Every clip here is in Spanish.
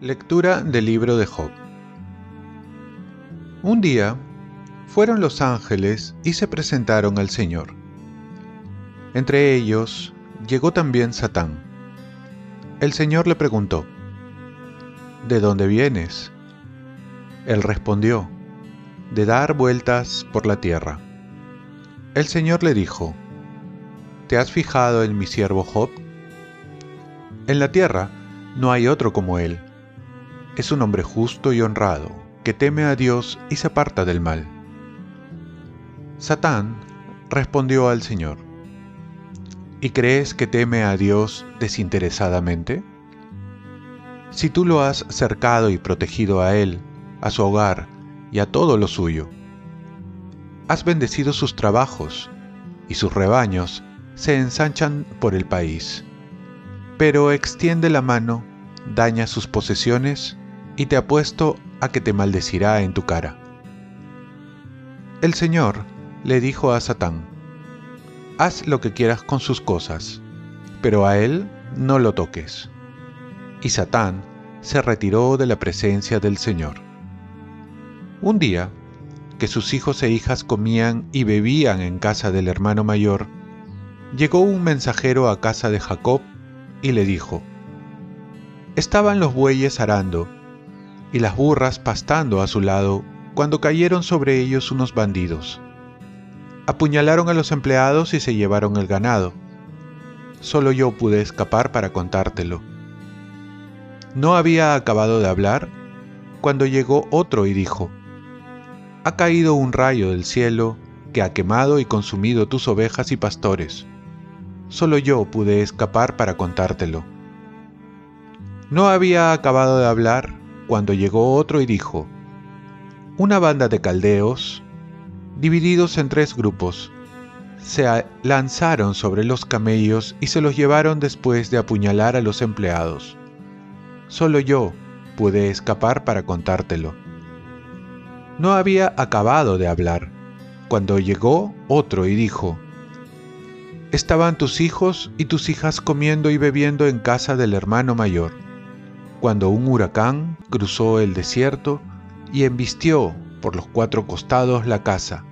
Lectura del libro de Job Un día fueron los ángeles y se presentaron al Señor. Entre ellos llegó también Satán. El Señor le preguntó, ¿De dónde vienes? Él respondió, de dar vueltas por la tierra. El Señor le dijo, ¿te has fijado en mi siervo Job? En la tierra no hay otro como él es un hombre justo y honrado, que teme a Dios y se aparta del mal. Satán respondió al Señor, ¿y crees que teme a Dios desinteresadamente? Si tú lo has cercado y protegido a Él, a su hogar y a todo lo suyo, has bendecido sus trabajos y sus rebaños se ensanchan por el país, pero extiende la mano, daña sus posesiones y te apuesto a que te maldecirá en tu cara. El Señor le dijo a Satán, Haz lo que quieras con sus cosas, pero a él no lo toques. Y Satán se retiró de la presencia del Señor. Un día, que sus hijos e hijas comían y bebían en casa del hermano mayor, llegó un mensajero a casa de Jacob y le dijo, Estaban los bueyes arando, y las burras pastando a su lado cuando cayeron sobre ellos unos bandidos. Apuñalaron a los empleados y se llevaron el ganado. Solo yo pude escapar para contártelo. No había acabado de hablar cuando llegó otro y dijo, Ha caído un rayo del cielo que ha quemado y consumido tus ovejas y pastores. Solo yo pude escapar para contártelo. No había acabado de hablar cuando llegó otro y dijo, Una banda de caldeos, divididos en tres grupos, se lanzaron sobre los camellos y se los llevaron después de apuñalar a los empleados. Solo yo pude escapar para contártelo. No había acabado de hablar, cuando llegó otro y dijo, Estaban tus hijos y tus hijas comiendo y bebiendo en casa del hermano mayor cuando un huracán cruzó el desierto y embistió por los cuatro costados la casa,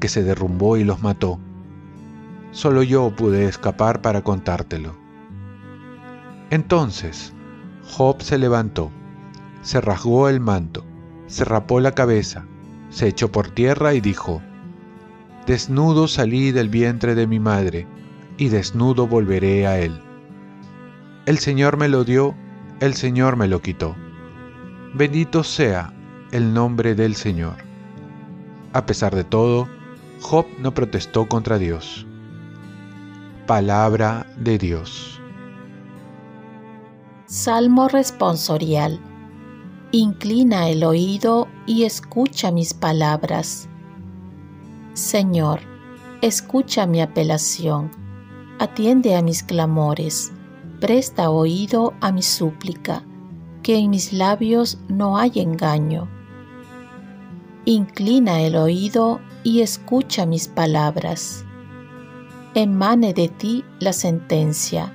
que se derrumbó y los mató. Solo yo pude escapar para contártelo. Entonces Job se levantó, se rasgó el manto, se rapó la cabeza, se echó por tierra y dijo, Desnudo salí del vientre de mi madre, y desnudo volveré a él. El Señor me lo dio el Señor me lo quitó. Bendito sea el nombre del Señor. A pesar de todo, Job no protestó contra Dios. Palabra de Dios. Salmo responsorial. Inclina el oído y escucha mis palabras. Señor, escucha mi apelación, atiende a mis clamores presta oído a mi súplica, que en mis labios no hay engaño. Inclina el oído y escucha mis palabras. Emane de ti la sentencia,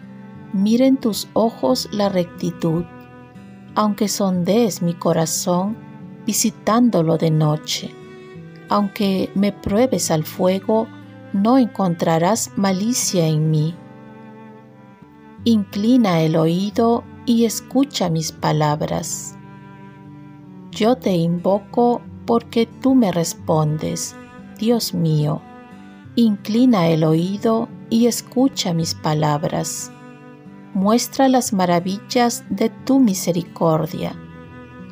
miren tus ojos la rectitud, aunque sondees mi corazón visitándolo de noche. Aunque me pruebes al fuego, no encontrarás malicia en mí inclina el oído y escucha mis palabras. Yo te invoco porque tú me respondes, Dios mío. Inclina el oído y escucha mis palabras. Muestra las maravillas de tu misericordia,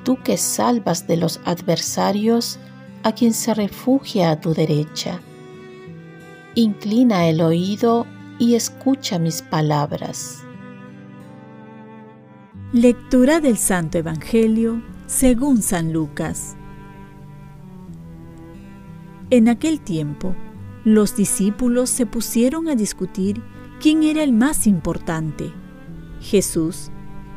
tú que salvas de los adversarios a quien se refugia a tu derecha. Inclina el oído y escucha mis palabras. Lectura del Santo Evangelio según San Lucas. En aquel tiempo, los discípulos se pusieron a discutir quién era el más importante. Jesús,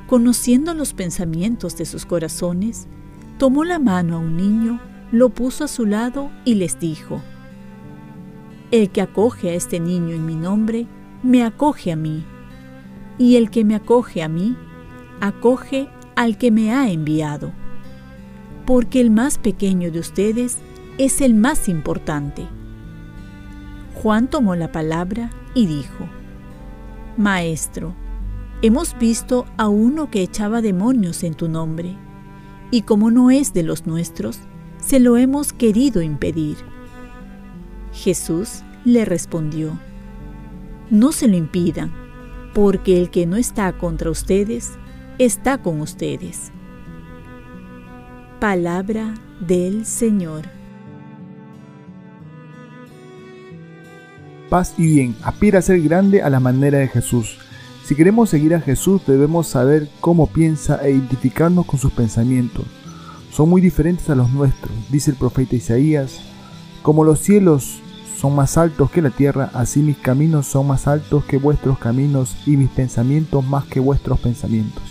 conociendo los pensamientos de sus corazones, tomó la mano a un niño lo puso a su lado y les dijo, El que acoge a este niño en mi nombre, me acoge a mí, y el que me acoge a mí, acoge al que me ha enviado, porque el más pequeño de ustedes es el más importante. Juan tomó la palabra y dijo, Maestro, hemos visto a uno que echaba demonios en tu nombre, y como no es de los nuestros, se lo hemos querido impedir. Jesús le respondió, No se lo impidan, porque el que no está contra ustedes, está con ustedes. Palabra del Señor. Paz y bien, aspira a ser grande a la manera de Jesús. Si queremos seguir a Jesús debemos saber cómo piensa e identificarnos con sus pensamientos son muy diferentes a los nuestros, dice el profeta Isaías. Como los cielos son más altos que la tierra, así mis caminos son más altos que vuestros caminos y mis pensamientos más que vuestros pensamientos.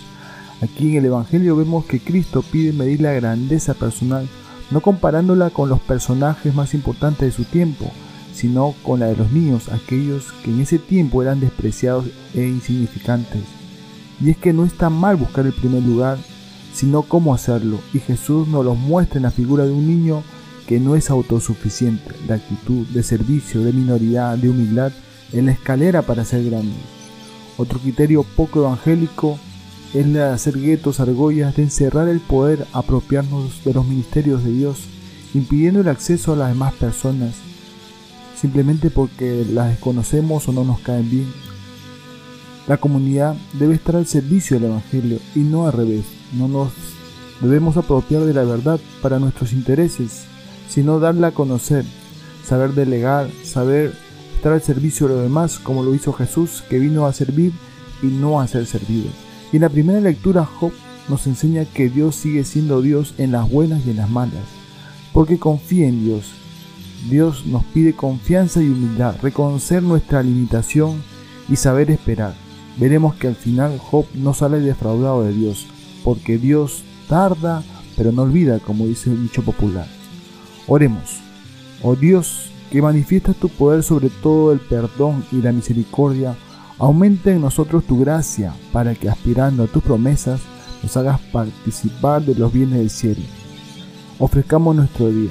Aquí en el Evangelio vemos que Cristo pide medir la grandeza personal, no comparándola con los personajes más importantes de su tiempo, sino con la de los niños, aquellos que en ese tiempo eran despreciados e insignificantes. Y es que no está mal buscar el primer lugar, sino cómo hacerlo, y Jesús nos lo muestra en la figura de un niño que no es autosuficiente, de actitud, de servicio, de minoridad, de humildad, en la escalera para ser grande. Otro criterio poco evangélico es la de hacer guetos, argollas, de encerrar el poder, apropiarnos de los ministerios de Dios, impidiendo el acceso a las demás personas, simplemente porque las desconocemos o no nos caen bien. La comunidad debe estar al servicio del Evangelio y no al revés. No nos debemos apropiar de la verdad para nuestros intereses, sino darla a conocer, saber delegar, saber estar al servicio de los demás, como lo hizo Jesús, que vino a servir y no a ser servido. Y en la primera lectura, Job nos enseña que Dios sigue siendo Dios en las buenas y en las malas, porque confía en Dios. Dios nos pide confianza y humildad, reconocer nuestra limitación y saber esperar. Veremos que al final Job no sale defraudado de Dios, porque Dios tarda, pero no olvida, como dice el dicho popular. Oremos. Oh Dios, que manifiestas tu poder sobre todo el perdón y la misericordia, aumenta en nosotros tu gracia, para que aspirando a tus promesas nos hagas participar de los bienes del cielo. Ofrezcamos nuestro día.